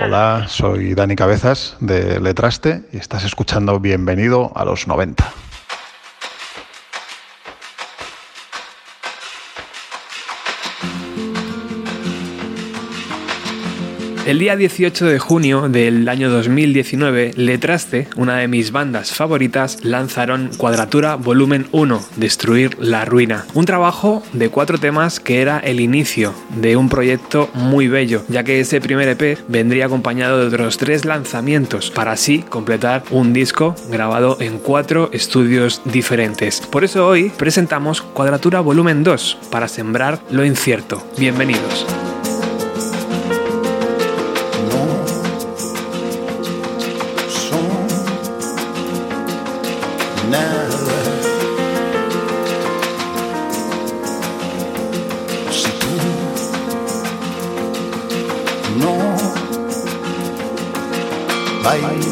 Hola, soy Dani Cabezas de Letraste y estás escuchando Bienvenido a los 90. El día 18 de junio del año 2019, Letraste, una de mis bandas favoritas, lanzaron Cuadratura Volumen 1, Destruir la Ruina. Un trabajo de cuatro temas que era el inicio de un proyecto muy bello, ya que ese primer EP vendría acompañado de otros tres lanzamientos, para así completar un disco grabado en cuatro estudios diferentes. Por eso hoy presentamos Cuadratura Volumen 2, para sembrar lo incierto. Bienvenidos.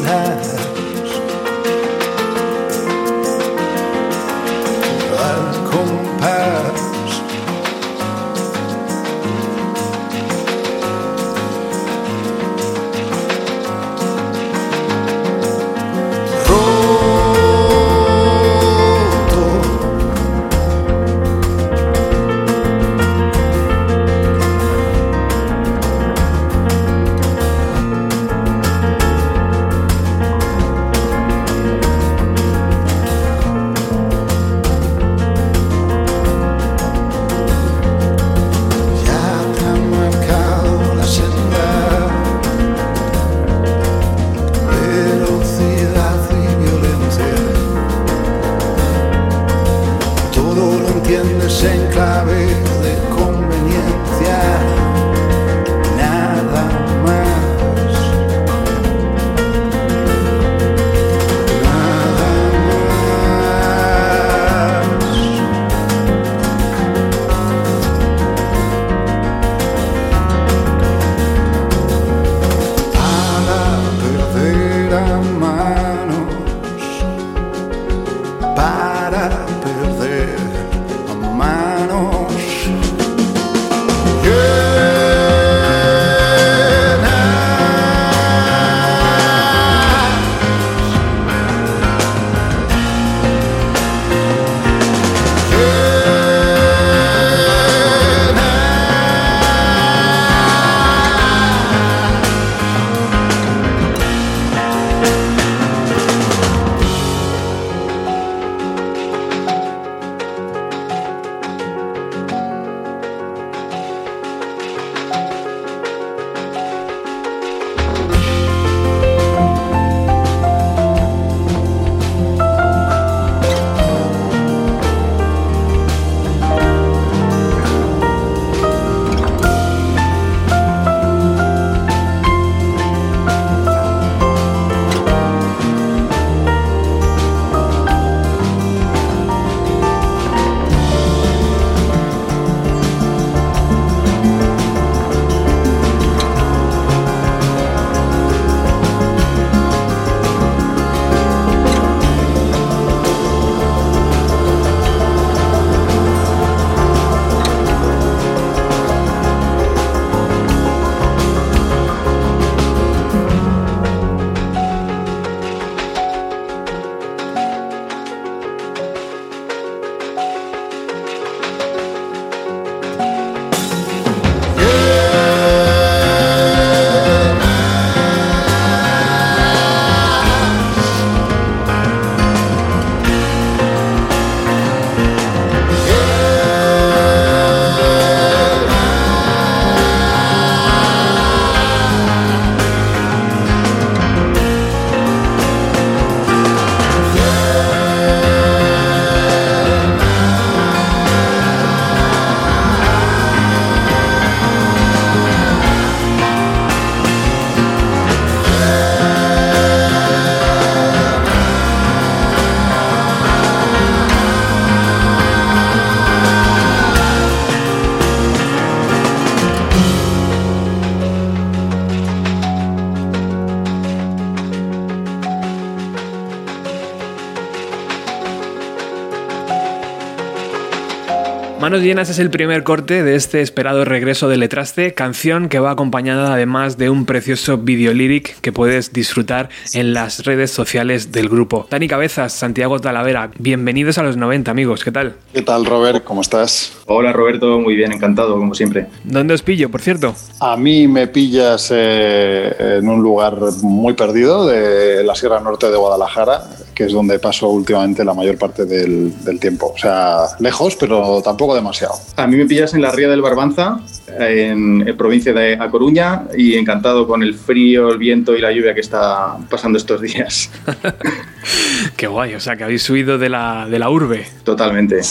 have Manos llenas es el primer corte de este esperado regreso de Letraste, canción que va acompañada además de un precioso video lyric que puedes disfrutar en las redes sociales del grupo. Dani Cabezas, Santiago Talavera, bienvenidos a los 90 amigos, ¿qué tal? ¿Qué tal Robert? ¿Cómo estás? Hola Roberto, muy bien, encantado como siempre. ¿Dónde os pillo, por cierto? A mí me pillas eh, en un lugar muy perdido de la Sierra Norte de Guadalajara, que es donde paso últimamente la mayor parte del, tiempo. O sea, lejos, pero tampoco demasiado. A mí me pillas en la Ría del Barbanza, en, provincia de A Coruña, y encantado con el frío, el viento y la lluvia que está pasando estos días. Qué guay, o sea, que habéis subido de la, de la urbe. Totalmente.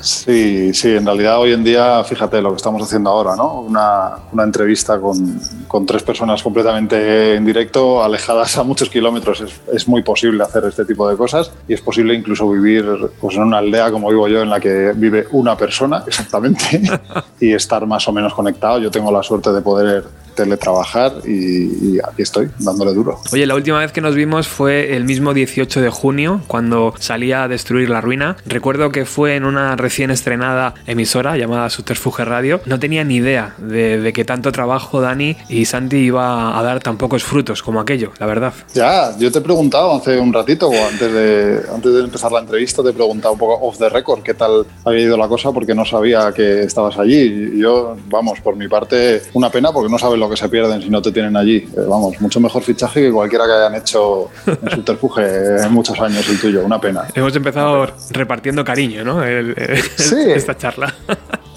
Sí, sí, en realidad hoy en día, fíjate lo que estamos haciendo ahora, ¿no? Una, una entrevista con, con, tres personas completamente en directo, alejadas a muchos kilómetros. Es, es, muy posible hacer este tipo de cosas y es posible incluso vivir pues, en una aldea como vivo yo, en la que vive una persona exactamente y estar más o menos conectado. Yo tengo la suerte de poder teletrabajar y, y, aquí estoy, dándole duro. Oye, la última vez que nos vimos fue el mismo 18 de junio, cuando salía a destruir la ruina. Recuerdo que fue en una recién estrenada emisora llamada Subterfuge Radio. No tenía ni idea de, de, que tanto trabajo Dani y Santi iba a dar tan pocos frutos como aquello, la verdad. Ya, yo te he preguntado hace un ratito, o antes de, antes de empezar la entrevista, te he preguntado un poco off the record qué tal había ido la cosa, porque no sabía que estabas allí. Y yo, vamos, por mi parte, una pena porque no sabes lo que se pierden si no te tienen allí. Eh, vamos, mucho mejor fichaje que cualquiera que hayan hecho en subterfuge en muchos años el tuyo. Una pena. Hemos empezado repartiendo cariño, ¿no? El, el, sí. Esta charla.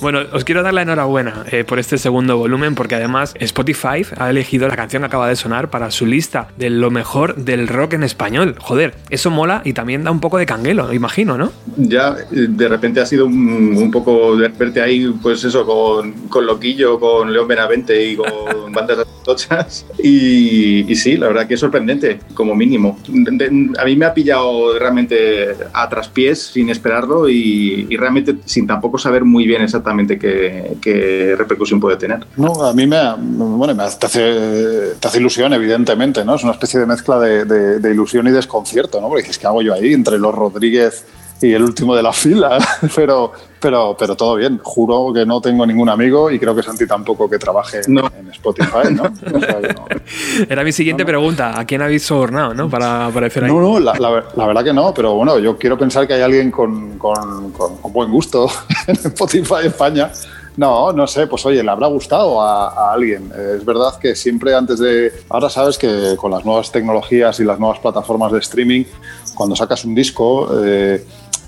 Bueno, os quiero dar la enhorabuena eh, por este segundo volumen porque además Spotify ha elegido la canción que acaba de sonar para su lista de lo mejor del rock en español. Joder, eso mola y también da un poco de canguelo, imagino, ¿no? Ya, de repente ha sido un, un poco verte ahí, pues eso, con, con, Loquillo, con León Benavente y con bandas tochas. Y, y, sí, la verdad que es sorprendente, como mínimo. A mí me ha pillado realmente a traspiés sin esperarlo y, y realmente sin tampoco saber muy bien exactamente qué, repercusión puede tener. No, a mí me, bueno, me hace, te hace ilusión, evidentemente, ¿no? Es una especie de mezcla de, de, de ilusión y desconcierto, ¿no? Porque dices, ¿qué hago yo ahí entre los Rodríguez y el último de la fila? pero, pero, pero todo bien. Juro que no tengo ningún amigo y creo que Santi tampoco que trabaje no. en Spotify, ¿no? O sea, no. Era mi siguiente no, pregunta. ¿A quién habéis sobornado, no? Para aparecer ahí. No, no, la, la, la, verdad que no, pero bueno, yo quiero pensar que hay alguien con, con, con, con buen gusto en Spotify España. No, no sé, pues oye, le habrá gustado a, a, alguien. Es verdad que siempre antes de... Ahora sabes que con las nuevas tecnologías y las nuevas plataformas de streaming, cuando sacas un disco... Eh,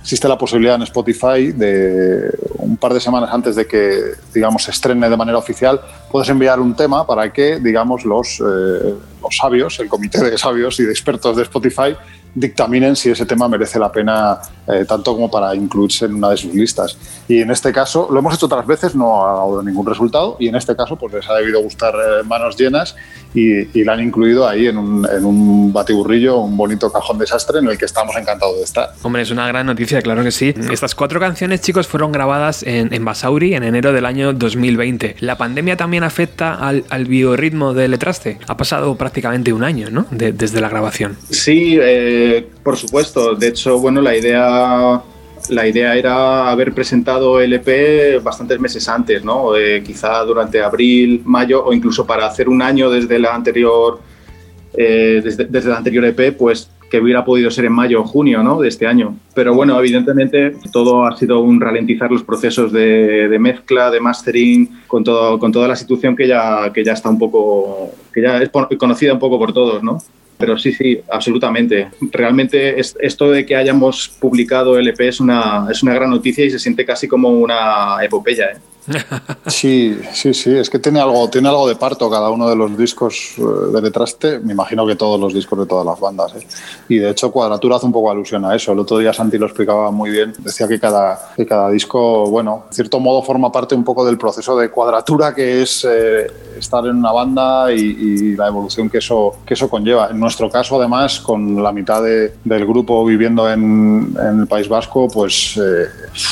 existe la posibilidad en Spotify de un par de semanas antes de que, digamos, se estrene de manera oficial, puedes enviar un tema para que, digamos, los, eh, los sabios, el comité de sabios y de expertos de Spotify, dictaminen si ese tema merece la pena eh, tanto como para incluirse en una de sus listas. Y en este caso, lo hemos hecho otras veces, no ha dado ningún resultado, y en este caso pues les ha debido gustar eh, manos llenas y, y, la han incluido ahí en un, en un, batiburrillo, un bonito cajón desastre en el que estamos encantados de estar. Hombre, es una gran noticia, claro que sí. Estas cuatro canciones, chicos, fueron grabadas en, en Basauri en enero del año 2020. ¿La pandemia también afecta al, al biorritmo de Letraste? Ha pasado prácticamente un año, ¿no? De, desde la grabación. Sí, eh, por supuesto. De hecho, bueno, la idea la idea era haber presentado el EP bastantes meses antes, ¿no? Eh, quizá durante abril, mayo o incluso para hacer un año desde la anterior, eh, desde, desde, la anterior EP, pues que hubiera podido ser en mayo o junio, ¿no? De este año. Pero bueno, evidentemente todo ha sido un ralentizar los procesos de, mezcla, de mastering, con todo, con toda la situación que ya, que ya está un poco, que ya es conocida un poco por todos, ¿no? Pero sí, sí, absolutamente. Realmente es, esto de que hayamos publicado el EP es una, es una gran noticia y se siente casi como una epopeya. ¿eh? Sí, sí, sí, es que tiene algo, tiene algo de parto cada uno de los discos eh, de Letraste, me imagino que todos los discos de todas las bandas. ¿eh? Y de hecho Cuadratura hace un poco alusión a eso, el otro día Santi lo explicaba muy bien, decía que cada, que cada disco, bueno, en cierto modo forma parte un poco del proceso de cuadratura que es... Eh, estar en una banda y, la evolución que eso, que eso conlleva. En nuestro caso, además, con la mitad del grupo viviendo en, el País Vasco, pues eh,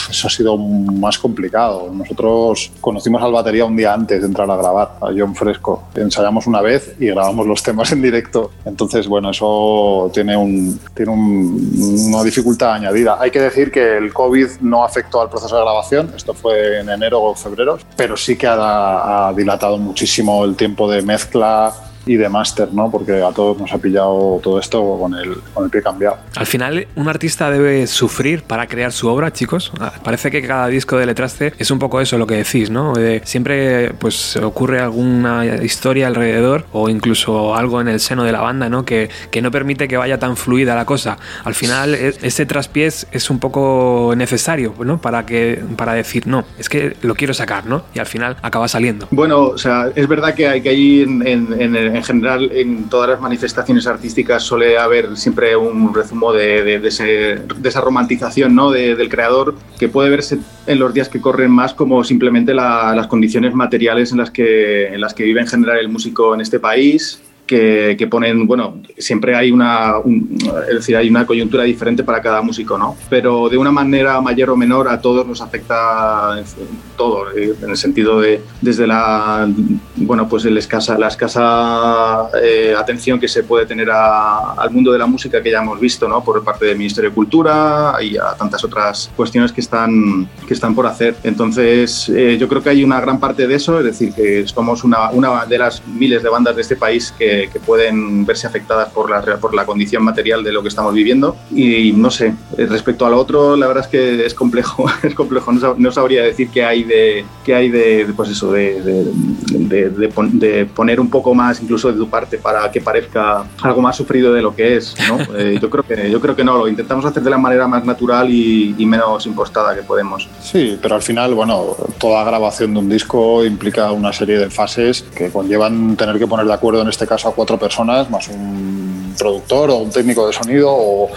eso ha sido más complicado. Nosotros conocimos al batería un día antes de entrar a grabar, a John Fresco. Ensayamos una vez y grabamos los temas en directo. Entonces, bueno, eso tiene, un, tiene una dificultad añadida. Hay que decir que el COVID no afectó al proceso de grabación, esto fue en enero o febrero, pero sí que ha, ha dilatado muchísimo el tiempo de mezcla y de máster, ¿no? Porque a todos nos ha pillado todo esto con el, con el pie cambiado. Al final, un artista debe sufrir para crear su obra, chicos. Ah, parece que cada disco de Letraste es un poco eso lo que decís, ¿no? siempre pues ocurre alguna historia alrededor o incluso algo en el seno de la banda, ¿no? Que, que no permite que vaya tan fluida la cosa. Al final, e, ese traspiés es un poco necesario, ¿no? Para, que, para decir, no, es que lo quiero sacar, ¿no? Y al final acaba saliendo. Bueno, o sea, es verdad que hay que ir en, en, en el en general en todas las manifestaciones artísticas suele haber siempre un rezumo de, esa romantización ¿no? del creador que puede verse en los días que corren más como simplemente las condiciones materiales en las, que, en las que vive en general el músico en este país que, ponen, bueno, siempre hay una, es decir, hay una coyuntura diferente para cada músico, ¿no? Pero de una manera mayor o menor a todos nos afecta todo, eh, en el sentido de desde la, bueno, pues el escasa, la escasa eh, atención que se puede tener al mundo de la música que ya hemos visto, ¿no? Por parte del Ministerio de Cultura y a tantas otras cuestiones que están, que están por hacer. Entonces, eh, yo creo que hay una gran parte de eso, es decir, que somos una, una de las miles de bandas de este país que que, pueden verse afectadas por la, por la condición material de lo que estamos viviendo. Y no sé, eh, respecto a lo otro, la verdad es que es complejo, es complejo. No, sabría decir qué hay de, qué hay de, pues eso, de, de, de, poner un poco más incluso de tu parte para que parezca algo más sufrido de lo que es. ¿no? Eh, yo, creo que, yo creo que no, lo intentamos hacer de la manera más natural y, y menos impostada que podemos. Sí, pero al final, bueno, toda grabación de un disco implica una serie de fases que conllevan tener que poner de acuerdo en este caso a cuatro personas, más un productor o un técnico de sonido,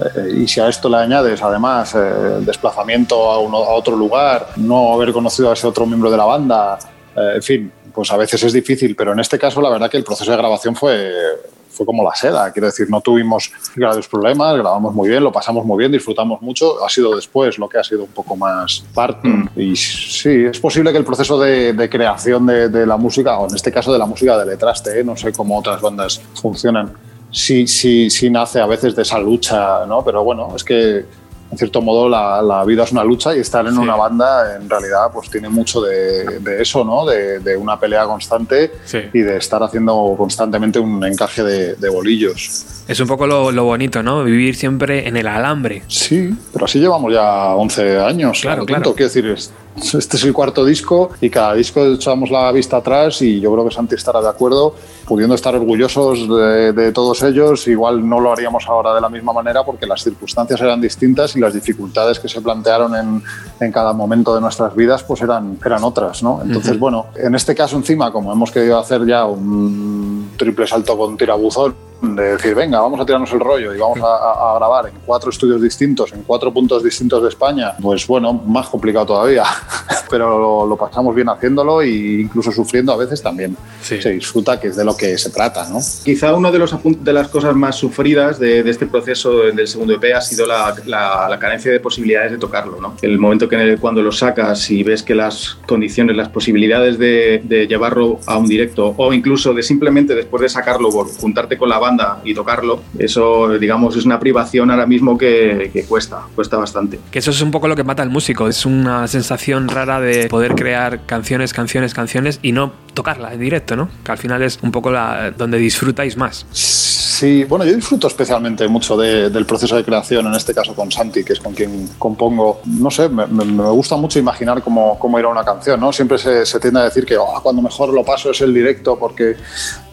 eh, y si a esto le añades además eh, desplazamiento a, uno, a otro lugar, no haber conocido a ese otro miembro de la banda, eh, en fin, pues a veces es difícil, pero en este caso la verdad que el proceso de grabación fue, fue como la seda. Quiero decir, no tuvimos graves problemas, grabamos muy bien, lo pasamos muy bien, disfrutamos mucho. Ha sido después lo que ha sido un poco más parto. Mm. Y sí, es posible que el proceso de, creación de, la música, o en este caso de la música de letraste, ¿eh? no sé cómo otras bandas funcionan, sí, sí, sí nace a veces de esa lucha, ¿no? Pero bueno, es que en cierto modo la, vida es una lucha y estar en una banda en realidad pues tiene mucho de, eso, ¿no? De, una pelea constante y de estar haciendo constantemente un encaje de, bolillos. Es un poco lo, bonito, ¿no? Vivir siempre en el alambre. Sí, pero así llevamos ya 11 años. Claro, claro. Quiero decir, este es el cuarto disco y cada disco echamos la vista atrás y yo creo que Santi estará de acuerdo, pudiendo estar orgullosos de, todos ellos, igual no lo haríamos ahora de la misma manera porque las circunstancias eran distintas y las dificultades que se plantearon en, en cada momento de nuestras vidas pues eran, eran otras, ¿no? Entonces, bueno, en este caso encima, como hemos querido hacer ya un triple salto con tirabuzón, de decir, venga, vamos a tirarnos el rollo y vamos a, grabar en cuatro estudios distintos, en cuatro puntos distintos de España, pues bueno, más complicado todavía, pero lo, pasamos bien haciéndolo e incluso sufriendo a veces también. Se disfruta, que es de lo que se trata, ¿no? Quizá una de, los de las cosas más sufridas de, este proceso del segundo EP ha sido la, la, carencia de posibilidades de tocarlo, ¿no? El momento que cuando lo sacas y ves que las condiciones, las posibilidades de, de llevarlo a un directo o incluso de simplemente después de sacarlo, juntarte con la banda y tocarlo, eso, digamos, es una privación ahora mismo que, cuesta, cuesta bastante. Que eso es un poco lo que mata al músico, es una sensación rara de poder crear canciones, canciones, canciones y no tocarla en directo, ¿no? Que al final es un poco la, donde disfrutáis más. Sí, bueno, yo disfruto especialmente mucho del proceso de creación, en este caso con Santi, que es con quien compongo. No sé, me, gusta mucho imaginar cómo, cómo, irá una canción, ¿no? Siempre se, se tiende a decir que oh, cuando mejor lo paso es el directo porque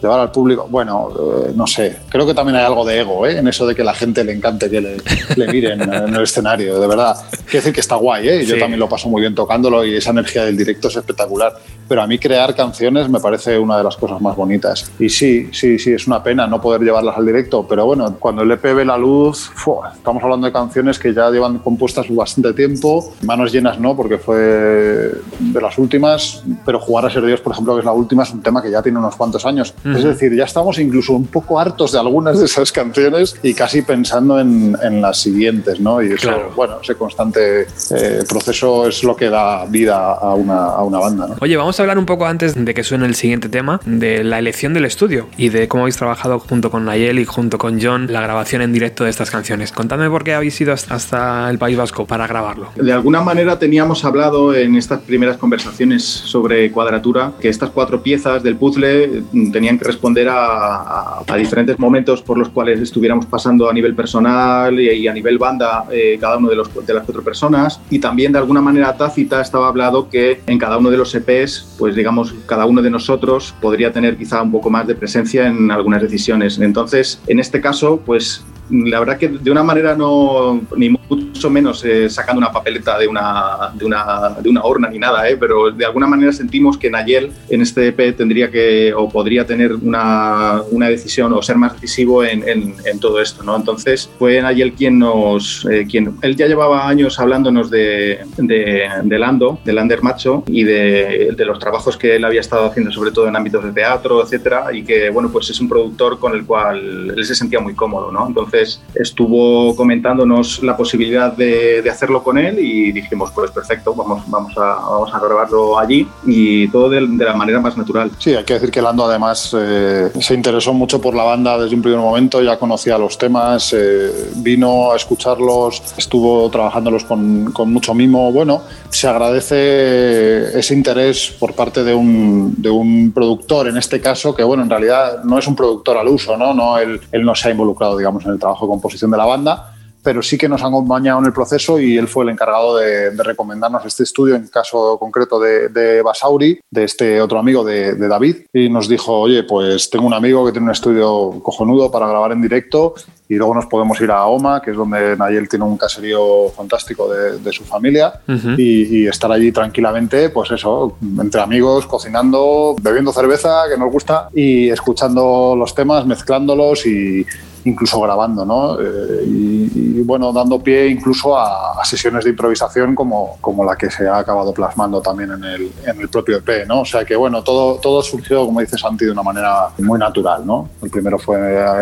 llevar al público, bueno, eh, no sé, creo que también hay algo de ego ¿eh? en eso de que la gente le encante que le, le miren en el escenario, de verdad. Quiero decir que está guay, ¿eh? yo también lo paso muy bien tocándolo y esa energía del directo es espectacular, pero a mí crear canciones canciones me parece una de las cosas más bonitas. Y sí, sí, sí, es una pena no poder llevarlas al directo, pero bueno, cuando el EP ve la luz, estamos hablando de canciones que ya llevan compuestas bastante tiempo, manos llenas no, porque fue de las últimas, pero Jugar a ser Dios, por ejemplo, que es la última, es un tema que ya tiene unos cuantos años. Es decir, ya estamos incluso un poco hartos de algunas de esas canciones y casi pensando en, en las siguientes, ¿no? Y eso, bueno, ese constante eh, proceso es lo que da vida a una, a una banda, ¿no? Oye, vamos a hablar un poco antes de que suene el siguiente tema, de la elección del estudio y de cómo habéis trabajado junto con Nayel y junto con John la grabación en directo de estas canciones. Contadme por qué habéis ido hasta el País Vasco para grabarlo. De alguna manera teníamos hablado en estas primeras conversaciones sobre cuadratura que estas cuatro piezas del puzzle tenían que responder a, a, diferentes momentos por los cuales estuviéramos pasando a nivel personal y, a nivel banda eh, cada uno de, los, de las cuatro personas y también de alguna manera tácita estaba hablado que en cada uno de los EPs pues digamos cada uno de nosotros podría tener quizá un poco más de presencia en algunas decisiones. Entonces en este caso pues la verdad que de una manera no, ni mucho menos eh, sacando una papeleta de una, de una, de una horna ni nada, eh, pero de alguna manera sentimos que Nayel en este EP tendría que o podría tener una, una decisión o ser más decisivo en, en, todo esto, ¿no? Entonces fue Nayel quien nos, eh, quien, él ya llevaba años hablándonos de, de, de Lando, de Lander Macho y de, de, los trabajos que él había estado haciendo, sobre todo en ámbitos de teatro, etcétera, y que, bueno, pues es un productor con el cual él se sentía muy cómodo, ¿no? Entonces estuvo comentándonos la posibilidad de, hacerlo con él y dijimos, pues perfecto, vamos, vamos, a, vamos a grabarlo allí y todo de, la manera más natural. Sí, hay que decir que Lando además eh, se interesó mucho por la banda desde un primer momento, ya conocía los temas, eh, vino a escucharlos, estuvo trabajándolos con, con mucho mimo. Bueno, se agradece ese interés por parte de un, de un, productor, en este caso, que bueno, en realidad no es un productor al uso, ¿no? no él, él no se ha involucrado, digamos, en el trabajo de composición de la banda, pero sí que nos han acompañado en el proceso y él fue el encargado de, recomendarnos este estudio, en caso concreto de, de Basauri, de este otro amigo de, David, y nos dijo, oye, pues tengo un amigo que tiene un estudio cojonudo para grabar en directo y luego nos podemos ir a Oma, que es donde Nayel tiene un caserío fantástico de, su familia, y, y, estar allí tranquilamente, pues eso, entre amigos, cocinando, bebiendo cerveza, que nos gusta, y escuchando los temas, mezclándolos y incluso grabando, ¿no? Eh, y, bueno, dando pie incluso a, sesiones de improvisación como, como la que se ha acabado plasmando también en el, en el propio EP, ¿no? O sea que bueno, todo, todo surgió, como dice Santi, de una manera muy natural, ¿no? El primero fue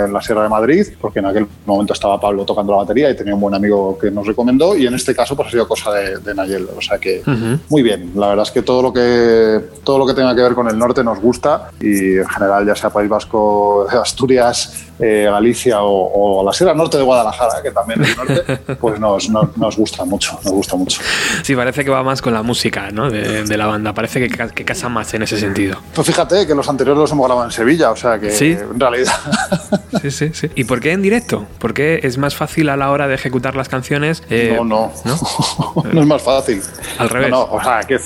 en la Sierra de Madrid, porque en aquel momento estaba Pablo tocando la batería y tenía un buen amigo que nos recomendó, y en este caso pues ha sido cosa de, de Nayel, o sea que muy bien, la verdad es que todo lo que todo lo que tenga que ver con el norte nos gusta y en general ya sea País Vasco, Asturias, eh, Galicia o, la Sierra Norte de Guadalajara, que también es norte, pues nos, nos, gusta mucho, nos gusta mucho. Sí, parece que va más con la música ¿no? de, la banda, parece que, que, casa más en ese sentido. Pues fíjate que los anteriores los hemos grabado en Sevilla, o sea que ¿Sí? en realidad... Sí, sí, sí. ¿Y por qué en directo? ¿Por qué es más fácil a la hora de ejecutar las canciones? Eh, no, no, no, no es más fácil. Al revés. No, o sea, que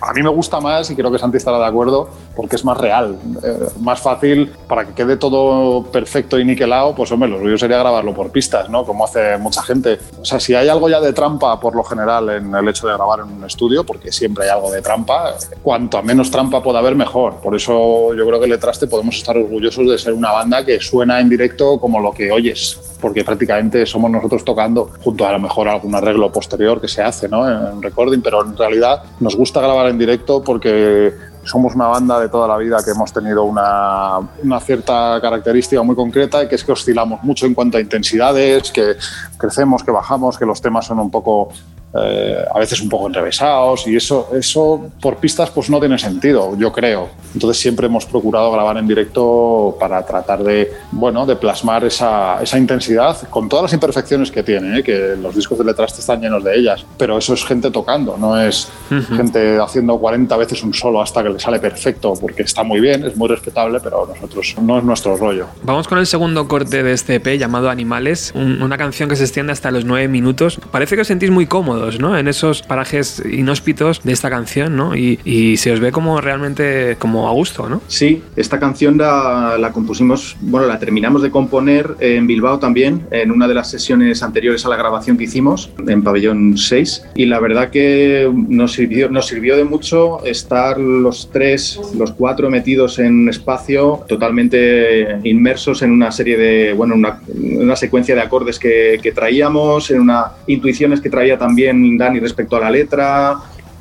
a mí me gusta más y creo que Santi estará de acuerdo porque es más real, eh, más fácil para que quede todo perfecto y niquelado, pues hombre, lo suyo sería grabarlo por pistas, ¿no? Como hace mucha gente. O sea, si hay algo ya de trampa por lo general en el hecho de grabar en un estudio, porque siempre hay algo de trampa, cuanto menos trampa pueda haber, mejor. Por eso yo creo que Letraste podemos estar orgullosos de ser una banda que suena en directo como lo que oyes, porque prácticamente somos nosotros tocando junto a lo mejor algún arreglo posterior que se hace, ¿no? En recording, pero en realidad nos gusta grabar en directo porque somos una banda de toda la vida que hemos tenido una, una, cierta característica muy concreta que es que oscilamos mucho en cuanto a intensidades, que crecemos, que bajamos, que los temas son un poco eh, a veces un poco enrevesados y eso, eso por pistas pues no tiene sentido, yo creo. Entonces siempre hemos procurado grabar en directo para tratar de, bueno, de plasmar esa, esa intensidad con todas las imperfecciones que tiene, ¿eh? que los discos de letras están llenos de ellas, pero eso es gente tocando, no es gente haciendo 40 veces un solo hasta que le sale perfecto, porque está muy bien, es muy respetable, pero nosotros no es nuestro rollo. Vamos con el segundo corte de este EP llamado Animales, una canción que se extiende hasta los 9 minutos. Parece que os sentís muy cómodos En esos parajes inhóspitos de esta canción, ¿no? Y, y se os ve como realmente como a gusto, ¿no? Sí, esta canción la, la, compusimos, bueno, la terminamos de componer en Bilbao también, en una de las sesiones anteriores a la grabación que hicimos, en Pabellón 6, y la verdad que nos sirvió, nos sirvió de mucho estar los tres, los cuatro metidos en un espacio totalmente inmersos en una serie de, bueno, una, una secuencia de acordes que, que traíamos, en unas intuiciones que traía también Dani respecto a la letra,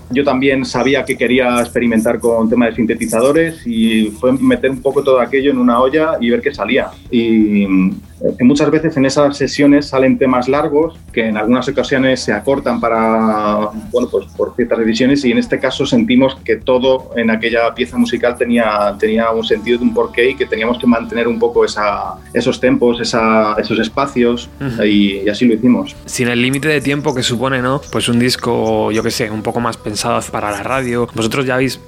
yo también sabía que quería experimentar con tema de sintetizadores y fue meter un poco todo aquello en una olla y ver qué salía. Y que muchas veces en esas sesiones salen temas largos que en algunas ocasiones se acortan para, bueno, pues por ciertas ediciones y en este caso sentimos que todo en aquella pieza musical tenía, tenía un sentido de un porqué y que teníamos que mantener un poco esa, esos tempos, esa, esos espacios uh -huh. y, y, así lo hicimos. Sin el límite de tiempo que supone, ¿no? Pues un disco, yo que sé, un poco más pensado para la radio. Vosotros ya habéis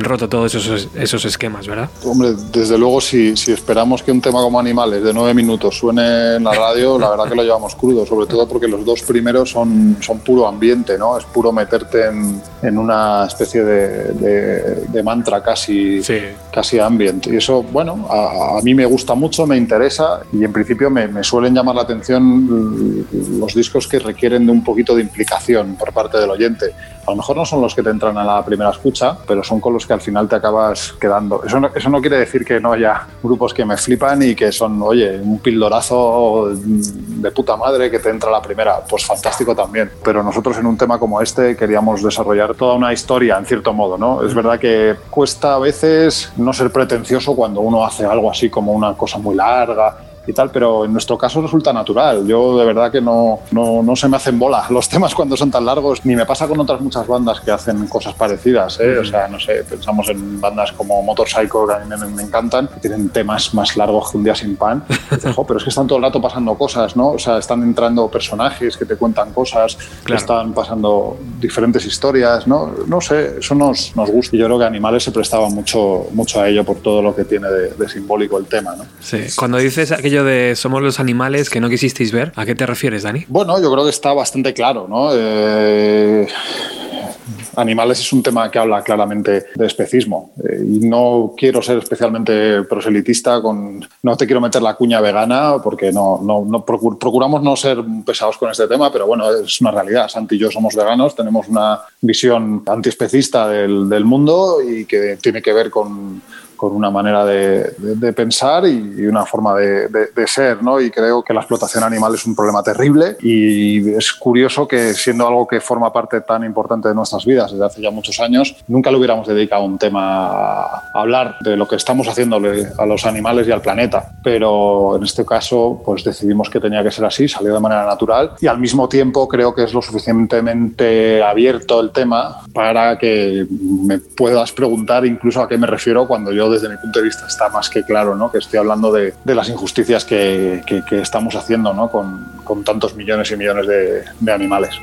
roto todos esos, esos esquemas, ¿verdad? Hombre, desde luego si, si esperamos que un tema como Animales de nueve minutos suene en la radio, la verdad que lo llevamos crudo, sobre todo porque los dos primeros son, son puro ambiente, ¿no? Es puro meterte en, en una especie de, de, de mantra casi, sí. casi ambient. Y eso, bueno, a, a, mí me gusta mucho, me interesa y en principio me, me suelen llamar la atención los discos que requieren de un poquito de implicación por parte del oyente. A lo mejor no son los que te entran a la primera escucha, pero son con los que al final te acabas quedando. Eso no, eso no quiere decir que no haya grupos que me flipan y que son, oye, un pildorazo de puta madre que te entra la primera. Pues fantástico también. Pero nosotros en un tema como este queríamos desarrollar toda una historia, en cierto modo, ¿no? Es verdad que cuesta a veces no ser pretencioso cuando uno hace algo así como una cosa muy larga y tal, pero en nuestro caso resulta natural. Yo de verdad que no, no, no, se me hacen bola los temas cuando son tan largos, ni me pasa con otras muchas bandas que hacen cosas parecidas. ¿eh? O sea, no sé, pensamos en bandas como Motor Psycho, que a mí me, me encantan, que tienen temas más largos que un día sin pan. Dices, pero es que están todo el rato pasando cosas, ¿no? O sea, están entrando personajes que te cuentan cosas, claro. están pasando diferentes historias, ¿no? No sé, eso nos, nos gusta. Y yo creo que Animales se prestaba mucho, mucho a ello por todo lo que tiene de, de simbólico el tema, ¿no? Sí, cuando dices de somos los animales que no quisisteis ver, ¿a qué te refieres, Dani? Bueno, yo creo que está bastante claro, ¿no? Eh, animales es un tema que habla claramente de especismo eh, no quiero ser especialmente proselitista con no te quiero meter la cuña vegana porque no, no, no procur, procuramos no ser pesados con este tema pero bueno es una realidad Santi y yo somos veganos tenemos una visión antiespecista del, del mundo y que tiene que ver con con una manera de, de, de pensar y, y, una forma de, de, ser, ¿no? Y creo que la explotación animal es un problema terrible y es curioso que siendo algo que forma parte tan importante de nuestras vidas desde hace ya muchos años, nunca le hubiéramos dedicado un tema a hablar de lo que estamos haciéndole a los animales y al planeta. Pero en este caso, pues decidimos que tenía que ser así, salió de manera natural y al mismo tiempo creo que es lo suficientemente abierto el tema para que me puedas preguntar incluso a qué me refiero cuando yo desde mi punto de vista está más que claro, ¿no? que estoy hablando de, de las injusticias que, que, estamos haciendo ¿no? con, con tantos millones y millones de animales.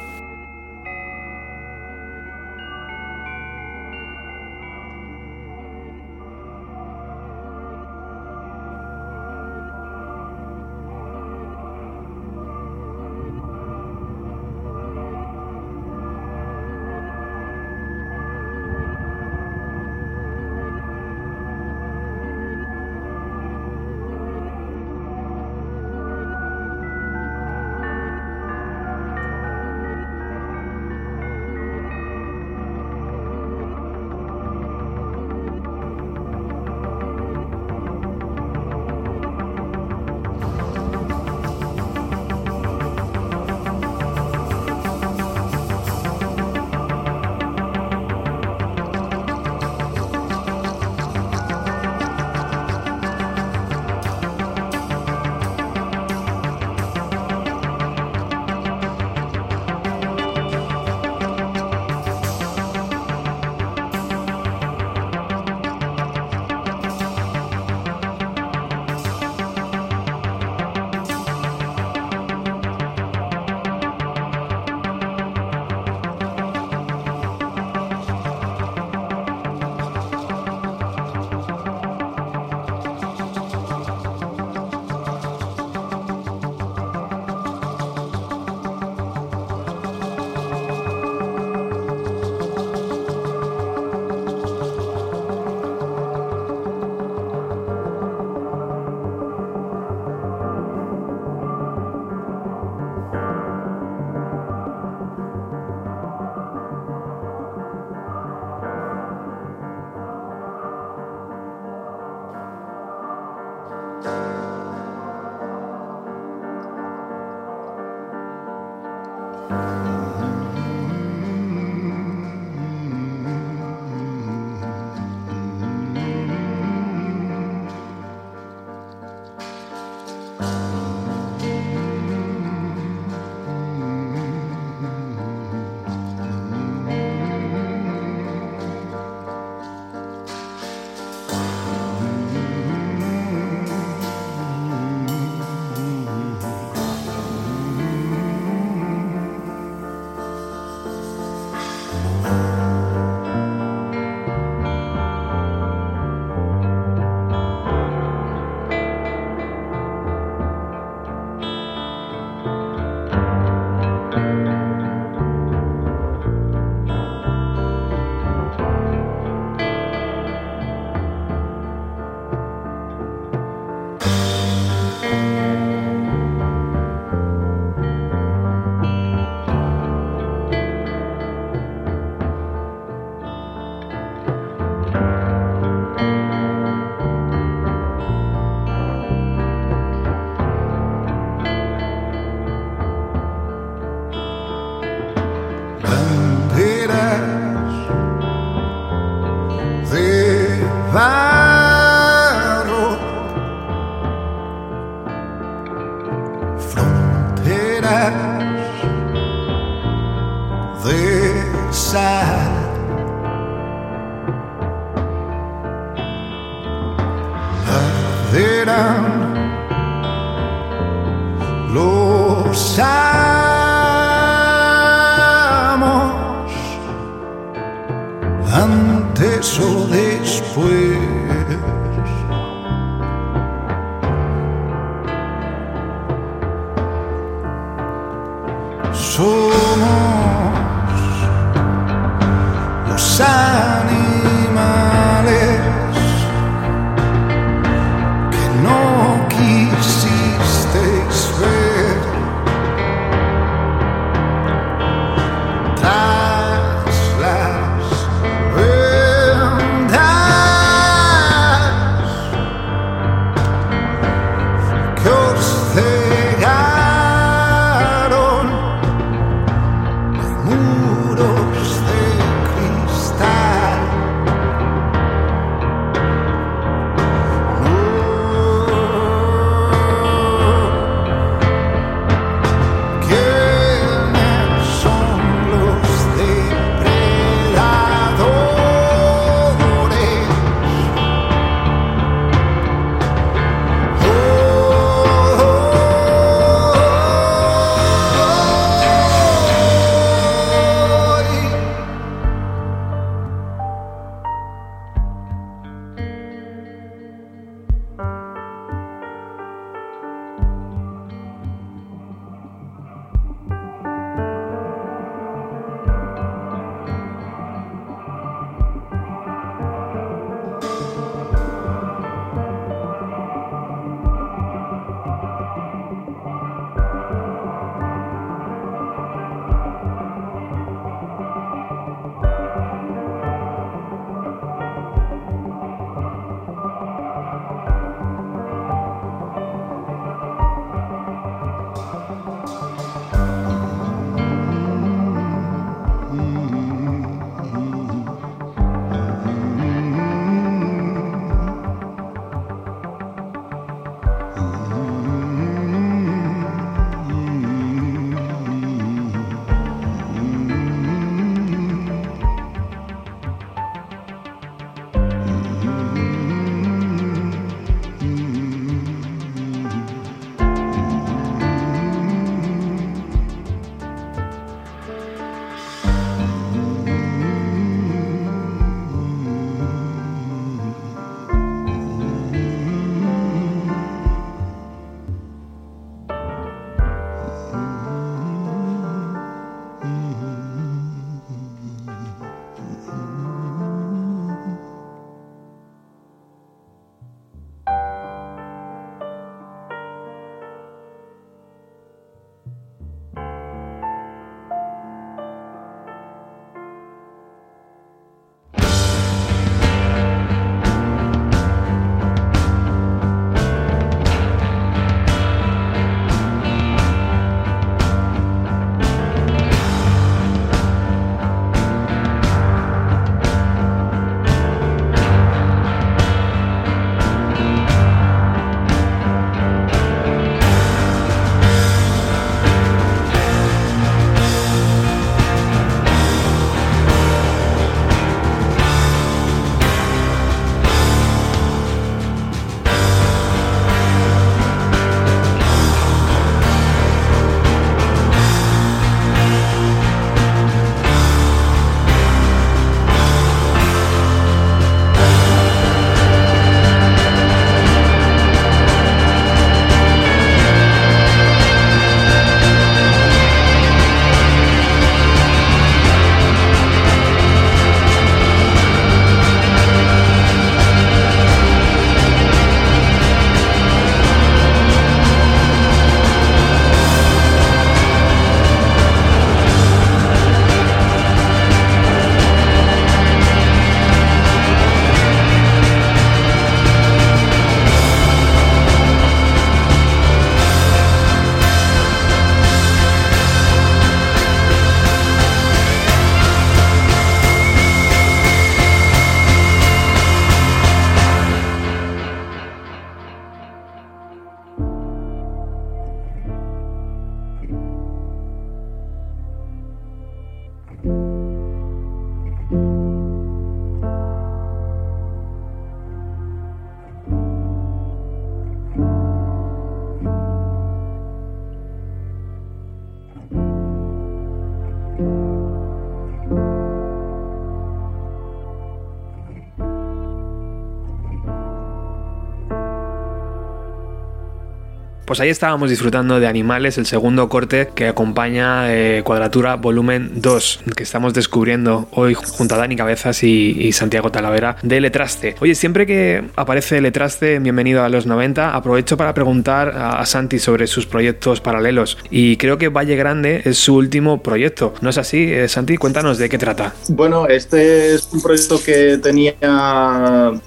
Pues ahí estábamos disfrutando de Animales, el segundo corte que acompaña eh, Cuadratura Volumen 2, que estamos descubriendo hoy junto a Dani Cabezas y, Santiago Talavera de Letraste. Oye, siempre que aparece Letraste, bienvenido a los 90, aprovecho para preguntar a, a Santi sobre sus proyectos paralelos y creo que Valle Grande es su último proyecto. ¿No es así, eh, Santi? Cuéntanos de qué trata. Bueno, este es un proyecto que tenía,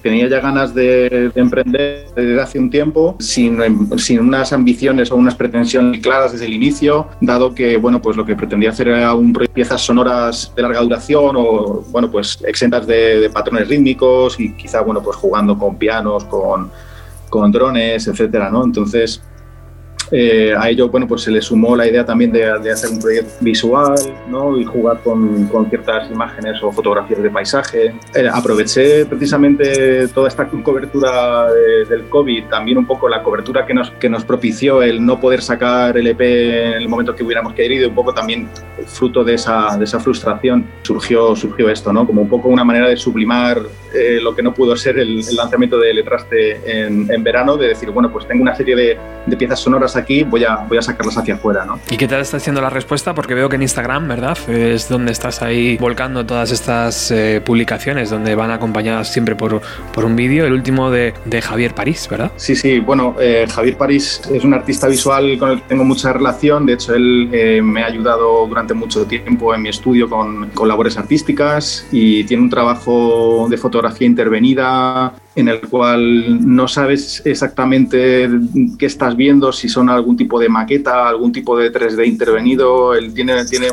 tenía ya ganas de, de emprender desde hace un tiempo, sin, sin unas ambiciones o unas pretensiones claras desde el inicio, dado que bueno, pues lo que pretendía hacer era un piezas sonoras de larga duración o bueno, pues exentas de, de patrones rítmicos y quizá bueno, pues jugando con pianos, con, con drones, etcétera, ¿no? Entonces, eh, a ello bueno, pues se le sumó la idea también de, de hacer un proyecto visual ¿no? y jugar con, con, ciertas imágenes o fotografías de paisaje. Eh, aproveché precisamente toda esta cobertura de, del COVID, también un poco la cobertura que nos, que nos propició el no poder sacar el EP en el momento que hubiéramos querido, un poco también fruto de esa, de esa frustración surgió, surgió esto, ¿no? como un poco una manera de sublimar eh, lo que no pudo ser el, el lanzamiento de Letraste en, en, verano, de decir, bueno, pues tengo una serie de, de piezas sonoras aquí, voy a, voy a sacarlas hacia afuera. ¿no? ¿Y qué tal está haciendo la respuesta? Porque veo que en Instagram, ¿verdad? Es donde estás ahí volcando todas estas eh, publicaciones, donde van acompañadas siempre por, por un vídeo, el último de, de, Javier París, ¿verdad? Sí, sí, bueno, eh, Javier París es un artista visual con el que tengo mucha relación, de hecho él eh, me ha ayudado durante mucho tiempo en mi estudio con, con labores artísticas y tiene un trabajo de fotografía intervenida en el cual no sabes exactamente qué estás viendo, si son algún tipo de maqueta, algún tipo de 3D intervenido. Él tiene, tiene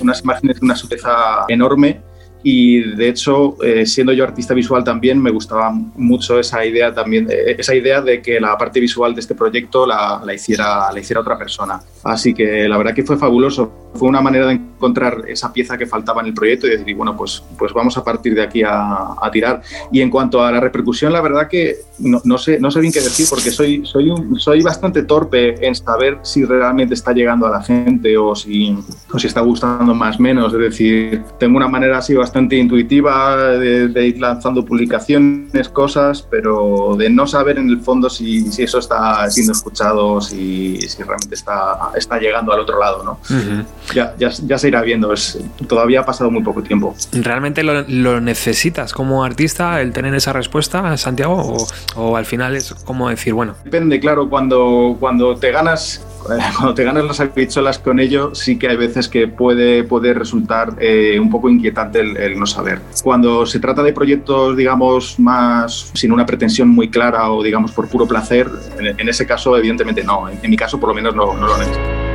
unas imágenes de una sutileza enorme y de hecho eh, siendo yo artista visual también me gustaba mucho esa idea también eh, esa idea de que la parte visual de este proyecto la, la, hiciera la hiciera otra persona. Así que la verdad que fue fabuloso. Fue una manera de encontrar esa pieza que faltaba en el proyecto y decir bueno pues pues vamos a partir de aquí a, a tirar y en cuanto a la repercusión la verdad que no, no, sé no sé bien qué decir porque soy soy un, soy bastante torpe en saber si realmente está llegando a la gente o si o si está gustando más o menos. Es decir tengo una manera así bastante bastante intuitiva de, de, ir lanzando publicaciones, cosas, pero de no saber en el fondo si, si eso está siendo escuchado, si, si, realmente está, está llegando al otro lado, ¿no? Uh -huh. ya, ya, ya, se irá viendo, es, todavía ha pasado muy poco tiempo. ¿Realmente lo, lo necesitas como artista el tener esa respuesta, Santiago? O, o, al final es como decir, bueno? Depende, claro, cuando, cuando te ganas cuando te ganas las habichuelas con ello, sí que hay veces que puede, puede resultar eh, un poco inquietante el, el, no saber. Cuando se trata de proyectos, digamos, más sin una pretensión muy clara o, digamos, por puro placer, en, en ese caso, evidentemente no. En, en, mi caso, por lo menos, no, no lo necesito.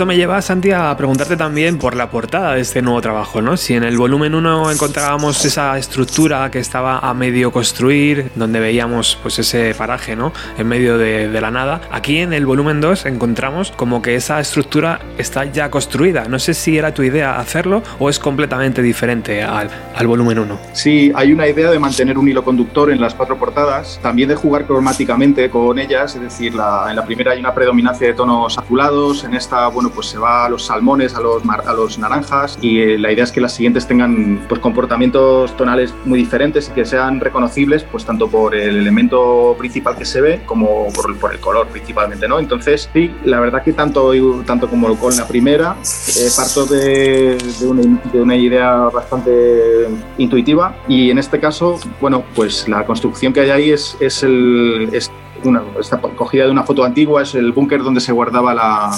Esto me lleva, Santi, a preguntarte también por la portada de este nuevo trabajo, ¿no? Si en el volumen 1 encontrábamos esa estructura que estaba a medio construir, donde veíamos pues ese paraje, ¿no? En medio de, la nada. Aquí en el volumen 2 encontramos como que esa estructura está ya construida. No sé si era tu idea hacerlo o es completamente diferente al, volumen 1. Sí, hay una idea de mantener un hilo conductor en las cuatro portadas, también de jugar cromáticamente con ellas, es decir, en la primera hay una predominancia de tonos azulados, en esta, bueno, pues se va a los salmones, a los, a los naranjas y eh, la idea es que las siguientes tengan pues comportamientos tonales muy diferentes y que sean reconocibles pues tanto por el elemento principal que se ve como por, el color principalmente, ¿no? Entonces, sí, la verdad que tanto, tanto como con la primera eh, parto de, una, de una idea bastante intuitiva y en este caso, bueno, pues la construcción que hay ahí es, es una, cogida de una foto antigua, es el búnker donde se guardaba la,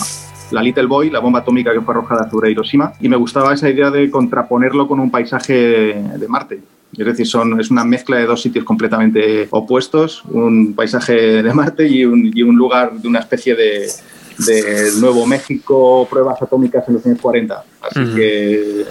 la Little Boy, la bomba atómica que fue arrojada sobre Hiroshima, y me gustaba esa idea de contraponerlo con un paisaje de Marte. Es decir, son, es una mezcla de dos sitios completamente opuestos, un paisaje de Marte y un, y un lugar de una especie de, Nuevo México, pruebas atómicas en los años 40. Así que,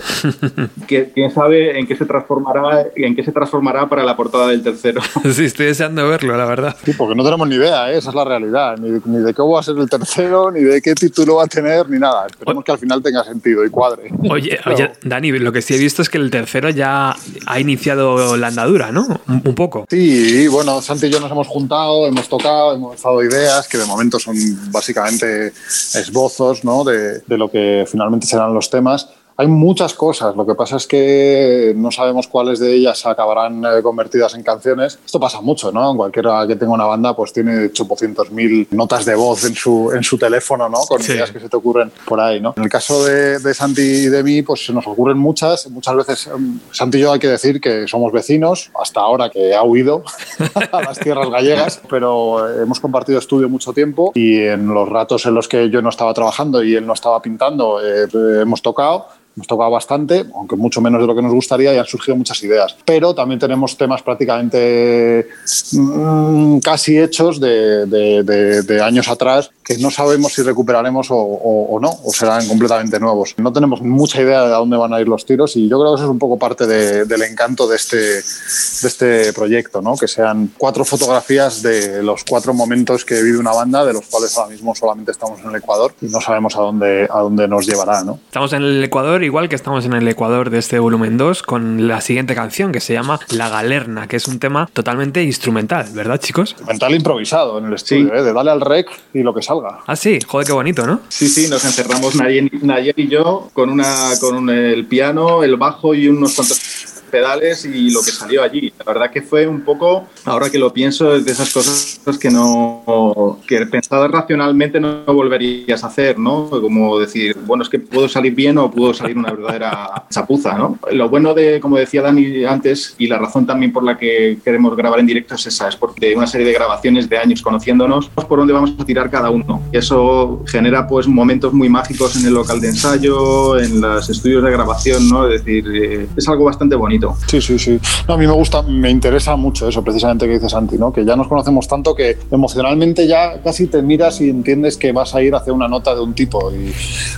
que, quién sabe en qué se transformará, en qué se transformará para la portada del tercero. Sí, estoy deseando verlo, la verdad. Sí, porque no tenemos ni idea, ¿eh? esa es la realidad, ni, ni, de qué va a ser el tercero, ni de qué título va a tener, ni nada. Esperemos o... que al final tenga sentido y cuadre. Oye, Pero... oye, Dani, lo que sí he visto es que el tercero ya ha iniciado la andadura, ¿no? Un, un poco. Sí, bueno, Santi y yo nos hemos juntado, hemos tocado, hemos dado ideas que de momento son básicamente esbozos ¿no? de, de lo que finalmente serán los temas. Must. Hay muchas cosas, lo que pasa es que no sabemos cuáles de ellas acabarán eh, convertidas en canciones. Esto pasa mucho, ¿no? Cualquiera que tenga una banda pues tiene 800.000 notas de voz en su, en su teléfono, ¿no? Con sí. ideas que se te ocurren por ahí, ¿no? En el caso de, de, Santi y de mí, pues se nos ocurren muchas. Muchas veces, um, Santi y yo hay que decir que somos vecinos, hasta ahora que ha huido a las tierras gallegas, pero hemos compartido estudio mucho tiempo y en los ratos en los que yo no estaba trabajando y él no estaba pintando, eh, hemos tocado Hemos tocado bastante, aunque mucho menos de lo que nos gustaría, y han surgido muchas ideas. Pero también tenemos temas prácticamente mmm, casi hechos de, de, de, de, años atrás que no sabemos si recuperaremos o, o, o, no, o serán completamente nuevos. No tenemos mucha idea de a dónde van a ir los tiros y yo creo que eso es un poco parte del encanto de este, de este proyecto, ¿no? que sean cuatro fotografías de los cuatro momentos que vive una banda, de los cuales ahora mismo solamente estamos en el Ecuador y no sabemos a dónde, a dónde nos llevará. ¿no? Estamos en el Ecuador igual que estamos en el Ecuador de este volumen 2 con la siguiente canción que se llama La Galerna, que es un tema totalmente instrumental, ¿verdad, chicos? Instrumental improvisado en el estudio, sí. ¿eh? de darle al rec y lo que salga. Ah, sí, joder, qué bonito, ¿no? Sí, sí, nos encerramos Nayer, Nayer y yo con, una, con el piano, el bajo y unos cuantos pedales y lo que salió allí. La verdad que fue un poco, ahora que lo pienso, de esas cosas que no, que pensadas racionalmente no volverías a hacer, ¿no? Como decir, bueno, es que puedo salir bien o puedo salir una verdadera chapuza, ¿no? Lo bueno de, como decía Dani antes, y la razón también por la que queremos grabar en directo es esa, es porque una serie de grabaciones de años conociéndonos, por dónde vamos a tirar cada uno. Y eso genera pues momentos muy mágicos en el local de ensayo, en los estudios de grabación, ¿no? Es decir, eh, es algo bastante bonito. Sí, sí, sí. A mí me gusta, me interesa mucho eso precisamente que dice Santi, ¿no? Que ya nos conocemos tanto que emocionalmente ya casi te miras y entiendes que vas a ir hacia una nota de un tipo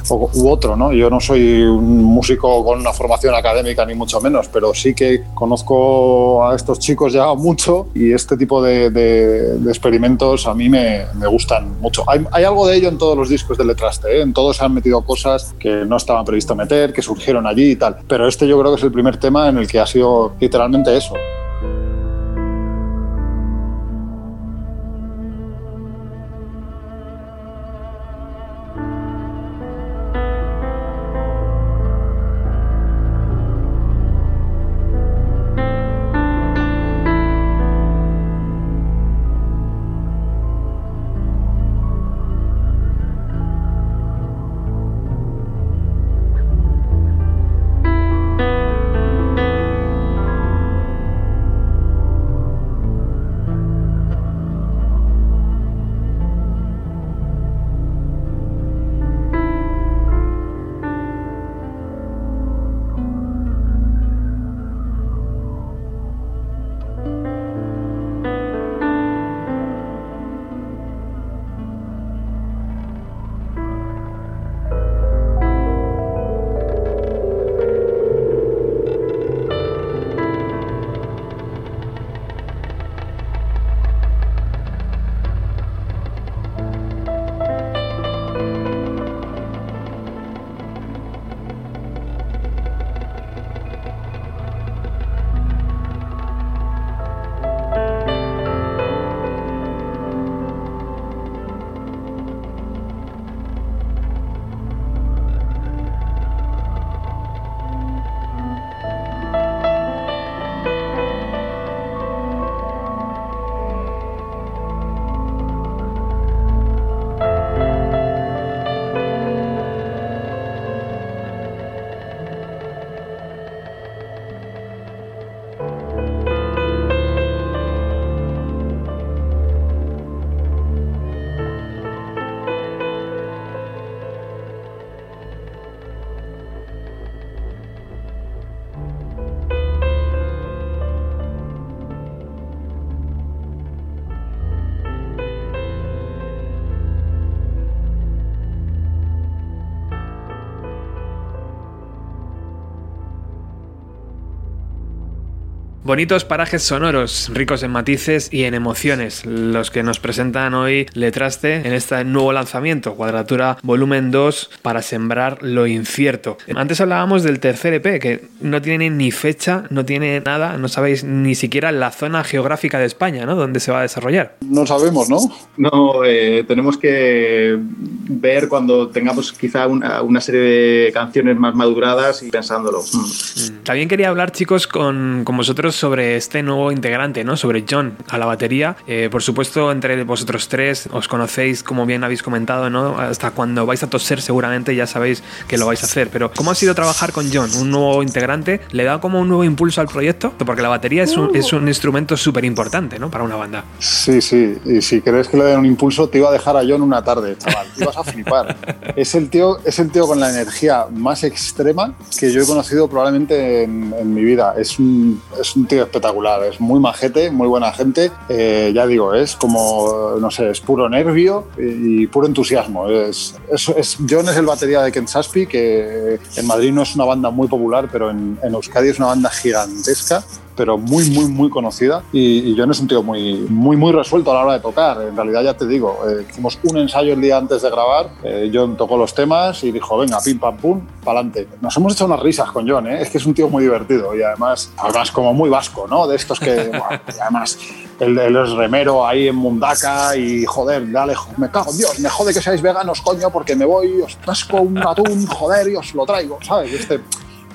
u otro, ¿no? Yo no soy un músico con una formación académica ni mucho menos, pero sí que conozco a estos chicos ya mucho y este tipo de, experimentos a mí me, gustan mucho. Hay, hay, algo de ello en todos los discos de Letraste, ¿eh? En todos se han metido cosas que no estaban previsto meter, que surgieron allí y tal. Pero este yo creo que es el primer tema en el que ha sido literalmente eso. Bonitos parajes sonoros, ricos en matices y en emociones, los que nos presentan hoy Letraste en este nuevo lanzamiento, Cuadratura Volumen 2 para sembrar lo incierto. Antes hablábamos del tercer EP, que no tiene ni fecha, no tiene nada, no sabéis ni siquiera la zona geográfica de España, ¿no? Donde se va a desarrollar. No sabemos, ¿no? No, eh, tenemos que ver cuando tengamos quizá una, una, serie de canciones más maduradas y pensándolo. También quería hablar, chicos, con, con vosotros sobre este nuevo integrante, ¿no? Sobre John a la batería. Eh, por supuesto, entre vosotros tres os conocéis, como bien habéis comentado, ¿no? Hasta cuando vais a toser seguramente ya sabéis que lo vais a hacer. Pero ¿cómo ha sido trabajar con John, un nuevo integrante? ¿Le da como un nuevo impulso al proyecto? Porque la batería es un, es un instrumento súper importante, ¿no? Para una banda. Sí, sí. Y si crees que le den un impulso, te iba a dejar a John una tarde, chaval. Te ibas a flipar. es, el tío, es el tío con la energía más extrema que yo he conocido probablemente en, en mi vida. Es un, es un tío espectacular, es muy majete, muy buena gente. Eh, ya digo, es como, no sé, es puro nervio y, puro entusiasmo. Es, es, es, John es el batería de Ken Saspi, que en Madrid no es una banda muy popular, pero en, en Euskadi es una banda gigantesca pero muy, muy, muy conocida y, y, yo en ese sentido muy, muy, muy resuelto a la hora de tocar. En realidad, ya te digo, eh, hicimos un ensayo el día antes de grabar, eh, John tocó los temas y dijo, venga, pim, pam, pum, para adelante. Nos hemos hecho unas risas con John, ¿eh? es que es un tío muy divertido y además, además como muy vasco, ¿no? De estos que, bueno, además, él, es remero ahí en Mundaka y joder, dale, me cago en Dios, me jode que seáis veganos, coño, porque me voy, os pesco un atún, joder, y os lo traigo, ¿sabes? Este,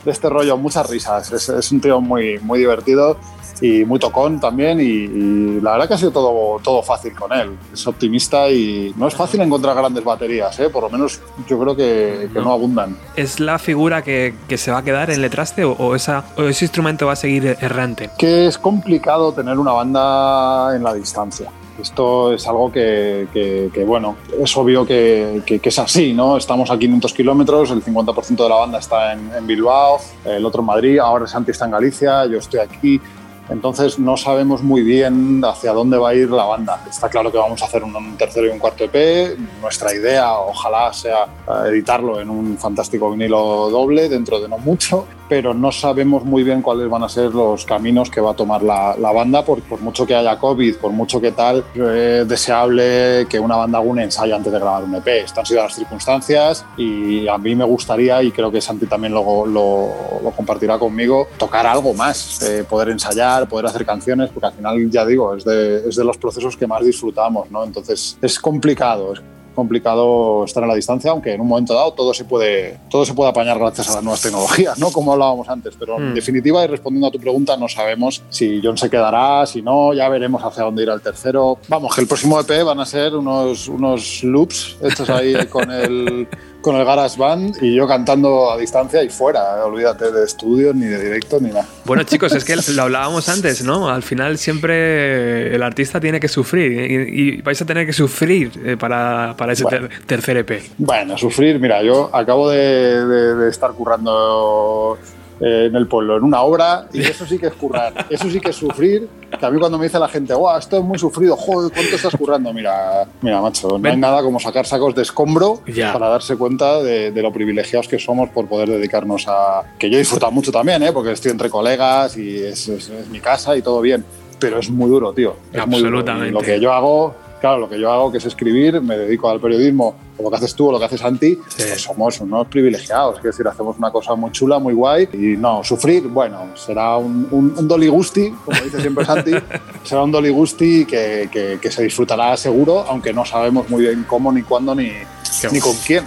de este rollo, muchas risas. Es, es, un tío muy, muy divertido y muy tocón también y, y, la verdad que ha sido todo, todo fácil con él. Es optimista y no es fácil encontrar grandes baterías, ¿eh? por lo menos yo creo que, que no. no abundan. ¿Es la figura que, que, se va a quedar en Letraste o, o, esa, o ese instrumento va a seguir errante? Que es complicado tener una banda en la distancia. Esto es algo que, bueno, es obvio que, es así, ¿no? Estamos a 500 kilómetros, el 50% de la banda está en, en, Bilbao, el otro en Madrid, ahora Santi está en Galicia, yo estoy aquí. Entonces no sabemos muy bien hacia dónde va a ir la banda. Está claro que vamos a hacer un tercero y un cuarto EP. Nuestra idea, ojalá, sea editarlo en un fantástico vinilo doble dentro de no mucho pero no sabemos muy bien cuáles van a ser los caminos que va a tomar la, la banda, por, por, mucho que haya COVID, por mucho que tal, es deseable que una banda haga un ensayo antes de grabar un EP. Estas han sido las circunstancias y a mí me gustaría, y creo que Santi también lo, lo, lo compartirá conmigo, tocar algo más, eh, poder ensayar, poder hacer canciones, porque al final, ya digo, es de, es de los procesos que más disfrutamos, ¿no? Entonces es complicado, complicado estar a la distancia, aunque en un momento dado todo se puede, todo se puede apañar gracias a las nuevas tecnologías, ¿no? Como hablábamos antes. Pero mm. en definitiva, y respondiendo a tu pregunta, no sabemos si John se quedará, si no, ya veremos hacia dónde irá el tercero. Vamos, que el próximo EP van a ser unos, unos loops hechos ahí con el con el GarageBand y yo cantando a distancia y fuera. Olvídate de estudios, ni de directo, ni nada. Bueno, chicos, es que lo hablábamos antes, ¿no? Al final siempre el artista tiene que sufrir y, y vais a tener que sufrir eh, para, para ese bueno, ter tercer EP. Bueno, sufrir, mira, yo acabo de, de, de estar currando eh, en el pueblo, en una obra, y eso sí que es currar, eso sí que es sufrir, que a mí cuando me dice la gente, guau, esto es muy sufrido, joder, ¿cuánto estás currando? Mira, mira, macho, no hay nada como sacar sacos de escombro ya. para darse cuenta de, de, lo privilegiados que somos por poder dedicarnos a... que yo he disfrutado mucho también, ¿eh? porque estoy entre colegas y es, es, es mi casa y todo bien, pero es muy duro, tío. Es Absolutamente. Muy duro. lo que yo hago claro, lo que yo hago, que es escribir, me dedico al periodismo, o lo que haces tú o lo que haces Santi, sí. pues somos unos privilegiados. Es decir, hacemos una cosa muy chula, muy guay. Y no, sufrir, bueno, será un, un, un Dolly Gusti, como dice siempre Santi, será un Dolly Gusti que, que, que, se disfrutará seguro, aunque no sabemos muy bien cómo, ni cuándo, ni, ni con quién.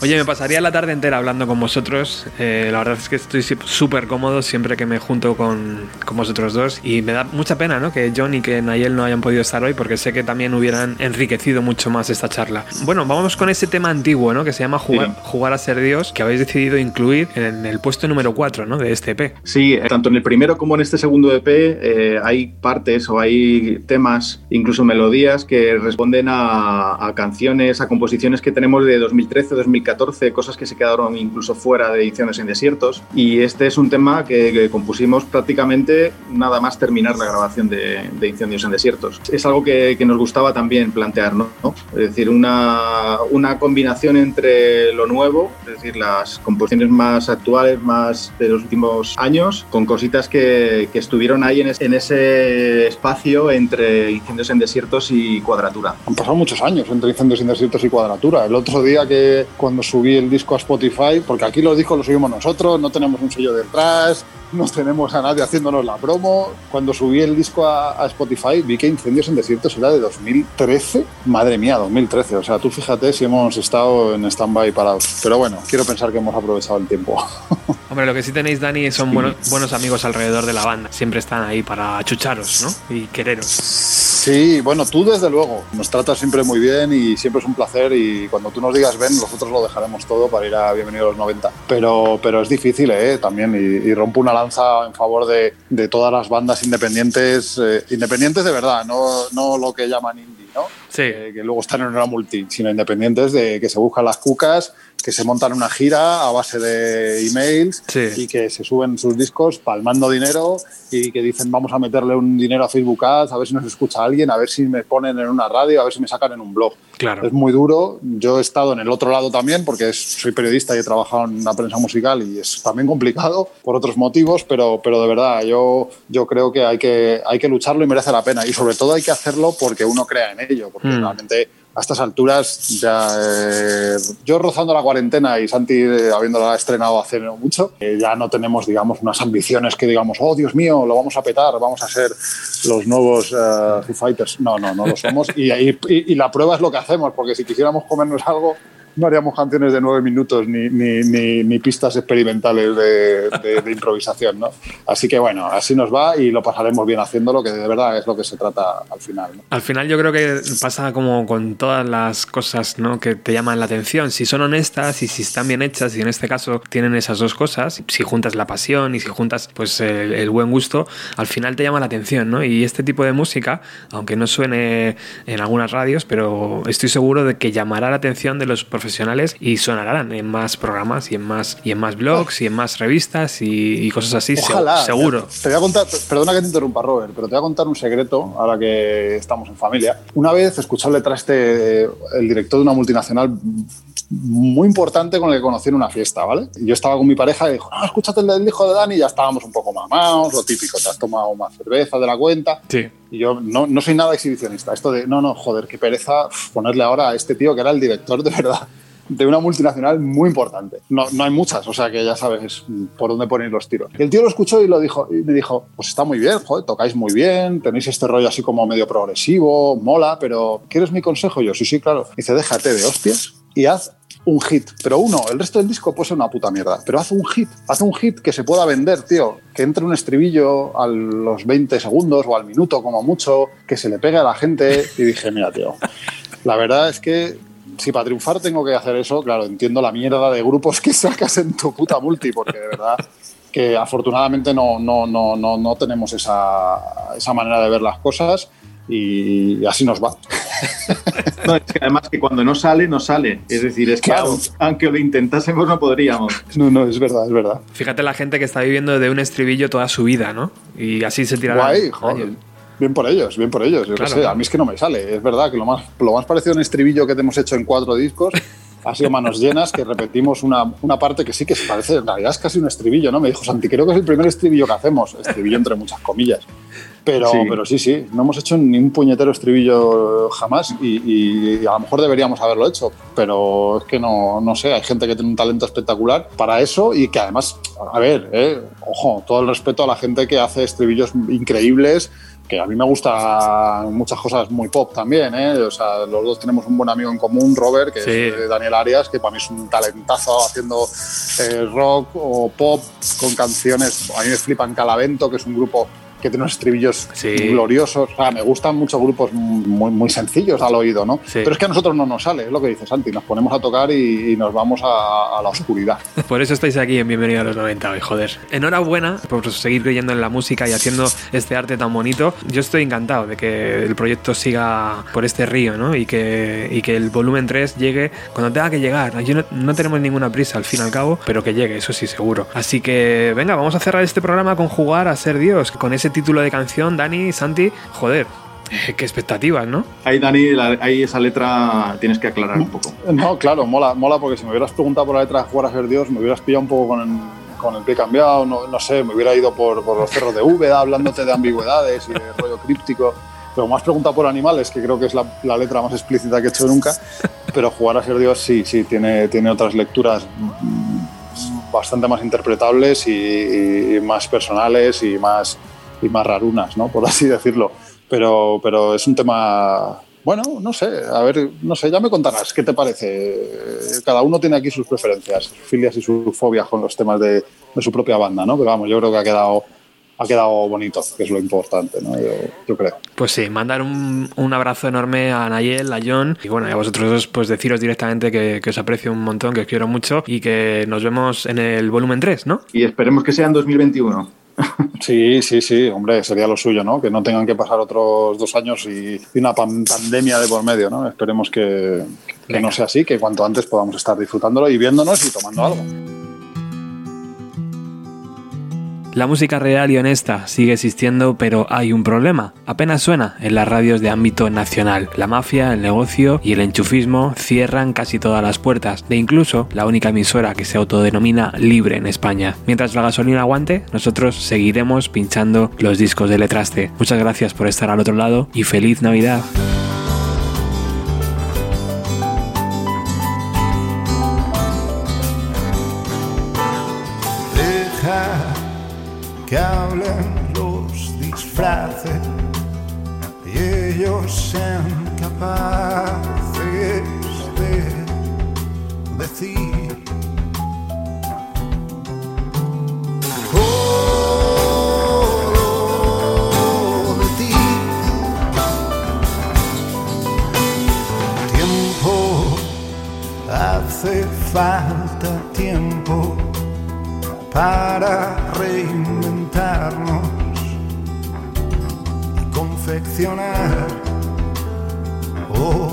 Oye, me pasaría la tarde entera hablando con vosotros. Eh, la verdad es que estoy súper cómodo siempre que me junto con, con, vosotros dos. Y me da mucha pena ¿no? que John y que Nayel no hayan podido estar hoy porque sé que también hubieran enriquecido mucho más esta charla. Bueno, vamos con ese tema antiguo ¿no? que se llama jugar, sí. jugar a ser Dios, que habéis decidido incluir en el puesto número 4 ¿no? de este EP. Sí, tanto en el primero como en este segundo EP eh, hay partes o hay temas, incluso melodías, que responden a, a canciones, a composiciones que tenemos de 2013, 2014, cosas que se quedaron incluso fuera de ediciones en desiertos. Y este es un tema que, que compusimos prácticamente nada más terminar la grabación de, de Incendios en Desiertos. Es algo que, que nos gustaba también plantear, ¿no? Es decir, una, una combinación entre lo nuevo, es decir, las composiciones más actuales, más de los últimos años, con cositas que, que estuvieron ahí en, es- en ese espacio entre Incendios en Desiertos y Cuadratura. Han pasado muchos años entre incendios en desiertos y cuadratura. El otro día que cuando subí el disco a Spotify, porque aquí los discos los subimos nosotros, no tenemos un sello detrás, no tenemos a nadie haciéndonos la promo. Cuando subí el disco a, a Spotify vi que Incendios en Desiertos era de 2013. Madre mía, 2013. O sea, tú fíjate si hemos estado en stand-by parados. Pero bueno, quiero pensar que hemos aprovechado el tiempo. Hombre, lo que sí tenéis, Dani, son buenos, buenos amigos alrededor de la banda. Siempre están ahí para achucharos, ¿no? Y quereros. Sí, bueno, tú desde luego. Nos tratas siempre muy bien y siempre es un placer y cuando tú nos digas ven, nosotros lo dejaremos todo para ir a Bienvenido a los 90. Pero, pero es difícil, ¿eh? También y, y rompo una lanza en favor de, de todas las bandas independientes, eh, independientes de verdad, no, no lo que llaman indie, ¿no? Sí. Eh, que luego están en una multi, sino independientes de que se buscan las cucas, que se montan una gira a base de emails Sí. y que se suben sus discos palmando dinero y que dicen vamos a meterle un dinero a Facebook Ads, a ver si nos escucha alguien, a ver si me ponen en una radio, a ver si me sacan en un blog. Claro. Es muy duro. Yo he estado en el otro lado también porque es- soy periodista y he trabajado en la prensa musical y es también complicado por otros motivos, pero, pero de verdad yo, yo creo que hay, que hay que lucharlo y merece la pena. Y sobre todo hay que hacerlo porque uno crea en ello, porque Mm. realmente a estas alturas ya eh, yo rozando la cuarentena y Santi eh, habiéndola estrenado hace mucho, eh, ya no tenemos digamos unas ambiciones que digamos, oh Dios mío, lo vamos a petar, vamos a ser los nuevos Foo Fighters. No, no, no lo somos. y- y- y la prueba es lo que hacemos, porque si quisiéramos comernos algo, no haríamos canciones de nueve minutos ni, ni, ni- ni pistas experimentales de, de- de improvisación, ¿no? Así que bueno, así nos va y lo pasaremos bien haciéndolo, que de verdad es lo que se trata al final. ¿no? Al final yo creo que pasa como con todas las cosas ¿no? que te llaman la atención. Si son honestas y si están bien hechas, y en este caso tienen esas dos cosas, si juntas la pasión y si juntas pues el, el buen gusto, al final te llama la atención, ¿no? Y este tipo de música, aunque no suene en algunas radios, pero estoy seguro de que llamará la atención de los profesionales y sonarán en más programas y en más, y en más blogs y en más revistas y, y cosas así, se- Ojalá. seguro. Te voy a contar, perdona que te interrumpa, Robert, pero te voy a contar un secreto ahora que estamos en familia. Una vez escuché el detrás este, el director de una multinacional muy importante con el que conocí en una fiesta, ¿vale? Y yo estaba con mi pareja y dijo, no, escúchate el del hijo de Dani, y ya estábamos un poco mamados, lo típico, te has tomado más cerveza de la cuenta. Sí. Y yo no, no soy nada exhibicionista. Esto de, no, no, joder, qué pereza ponerle ahora a este tío que era el director de verdad de una multinacional muy importante. No, no hay muchas, o sea que ya sabes por dónde poner los tiros. Y el tío lo escuchó y, lo dijo, y me dijo, pues está muy bien, joder, tocáis muy bien, tenéis este rollo así como medio progresivo, mola, pero ¿quieres mi consejo? Yo, sí, sí, claro. Dice, déjate de hostias y haz un hit. Pero uno, el resto del disco puede ser una puta mierda. Pero haz un hit. Haz un hit que se pueda vender, tío. Que entre un estribillo a los 20 segundos o al minuto como mucho, que se le pegue a la gente. Y dije, mira, tío, la verdad es que si para triunfar tengo que hacer eso, claro, entiendo la mierda de grupos que sacas en tu puta multi, porque de verdad que afortunadamente no, no, no, no, no tenemos esa, esa manera de ver las cosas y así nos va. No, es que además que cuando no sale, no sale. Es decir, es que Claro. aunque lo intentásemos no podríamos. No, no, es verdad, es verdad. Fíjate la gente que está viviendo de un estribillo toda su vida, ¿no? Y así se tirará. Guay, joder. Bien por ellos, bien por ellos. Yo qué Claro, sé, claro. a mí es que no me sale. Es verdad que lo más, lo más parecido a un estribillo que te hemos hecho en cuatro discos ha sido Manos Llenas, que repetimos una, una parte que sí que se parece, en realidad es casi un estribillo, ¿no? Me dijo Santi, creo que es el primer estribillo que hacemos. Estribillo entre muchas comillas. Pero Sí. pero sí, sí, no hemos hecho ni un puñetero estribillo jamás y, y a lo mejor deberíamos haberlo hecho, pero es que no, no sé, hay gente que tiene un talento espectacular para eso y que además, a ver, eh, ojo, todo el respeto a la gente que hace estribillos increíbles, que a mí me gusta muchas cosas muy pop también, ¿eh? o sea, los dos tenemos un buen amigo en común, Robert, que Sí. es Daniel Arias, que para mí es un talentazo haciendo eh, rock o pop con canciones, a mí me flipan Calavento, que es un grupo que tiene unos estribillos Sí. gloriosos. O sea, me gustan muchos grupos muy, muy sencillos al oído, ¿no? Sí. Pero es que a nosotros no nos sale, es lo que dice Santi. Nos ponemos a tocar y, y nos vamos a, a la oscuridad. Por eso estáis aquí en Bienvenido a los 90 hoy, joder. Enhorabuena por seguir creyendo en la música y haciendo este arte tan bonito. Yo estoy encantado de que el proyecto siga por este río, ¿no? Y que, y que el volumen 3 llegue cuando tenga que llegar. Yo no, no tenemos ninguna prisa al fin y al cabo, pero que llegue, eso sí, seguro. Así que, venga, vamos a cerrar este programa con jugar a ser Dios. Con ese título de canción, Dani, Santi, joder, eh, qué expectativas, ¿no? Ahí, Dani, la- ahí esa letra tienes que aclarar un poco. No, claro, mola, mola porque si me hubieras preguntado por la letra de jugar a ser Dios, me hubieras pillado un poco con el, con el pie cambiado, no, no sé, me hubiera ido por, por los cerros de Úbeda hablándote de ambigüedades y de rollo críptico. Pero me has preguntado por animales, que creo que es la, la letra más explícita que he hecho nunca. Pero jugar a ser Dios sí, sí, tiene, tiene otras lecturas mm, bastante más interpretables y, y más personales y más, y más rarunas, ¿no? por así decirlo. Pero, pero es un tema, bueno, no sé, a ver, no sé, ya me contarás qué te parece. Cada uno tiene aquí sus preferencias, sus filias y sus fobias con los temas de, de su propia banda, ¿no? Pero vamos, yo creo que ha quedado, ha quedado bonito, que es lo importante, ¿no? Yo, yo creo. Pues sí, mandar un, un abrazo enorme a Nayel, a John y bueno, y a vosotros dos, pues deciros directamente que, que os aprecio un montón, que os quiero mucho y que nos vemos en el volumen 3, ¿no? Y esperemos que sea en 2021. Sí, sí, sí, hombre, sería lo suyo, ¿no? Que no tengan que pasar otros dos años y, y una pan- pandemia de por medio, ¿no? Esperemos que, que no sea así, que cuanto antes podamos estar disfrutándolo y viéndonos y tomando algo. La música real y honesta sigue existiendo, pero hay un problema. Apenas suena en las radios de ámbito nacional. La mafia, el negocio y el enchufismo cierran casi todas las puertas, de incluso la única emisora que se autodenomina libre en España. Mientras la gasolina aguante, nosotros seguiremos pinchando los discos de Letraste. Muchas gracias por estar al otro lado y feliz Navidad. Disfraces y ellos sean capaces de decir. Tiempo, hace falta tiempo para reinventarnos confeccionar otro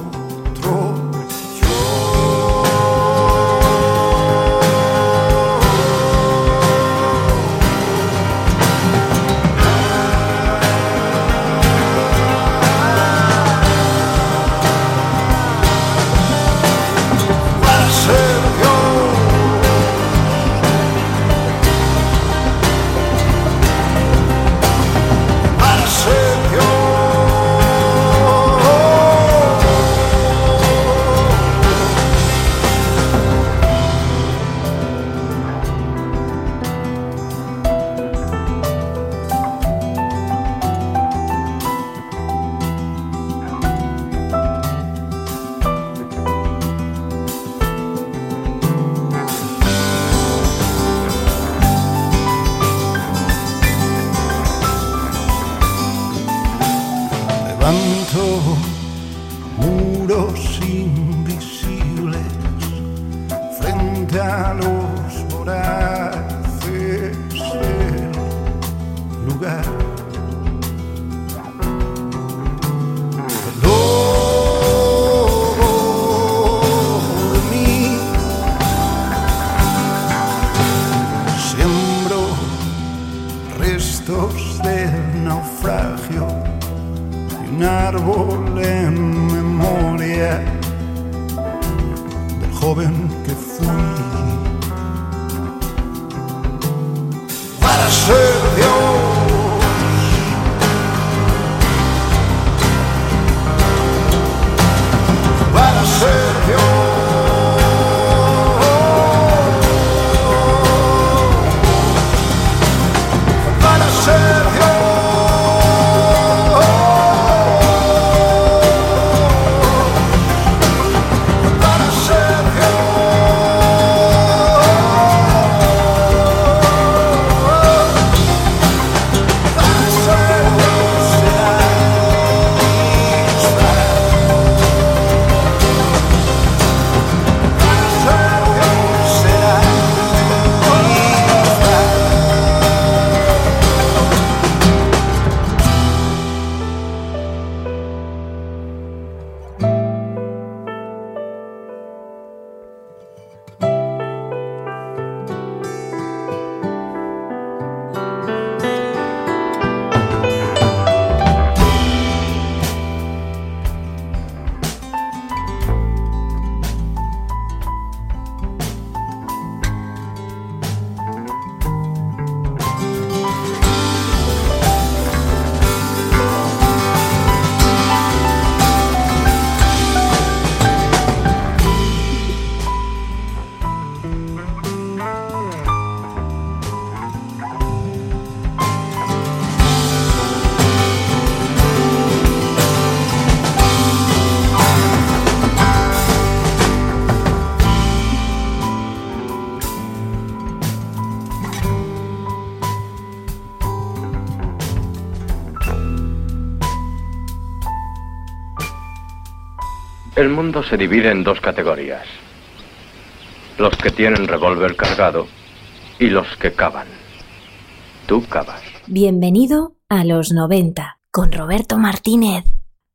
El mundo se divide en dos categorías. Los que tienen revólver cargado y los que cavan. Tú cavas. Bienvenido a los 90 con Roberto Martínez.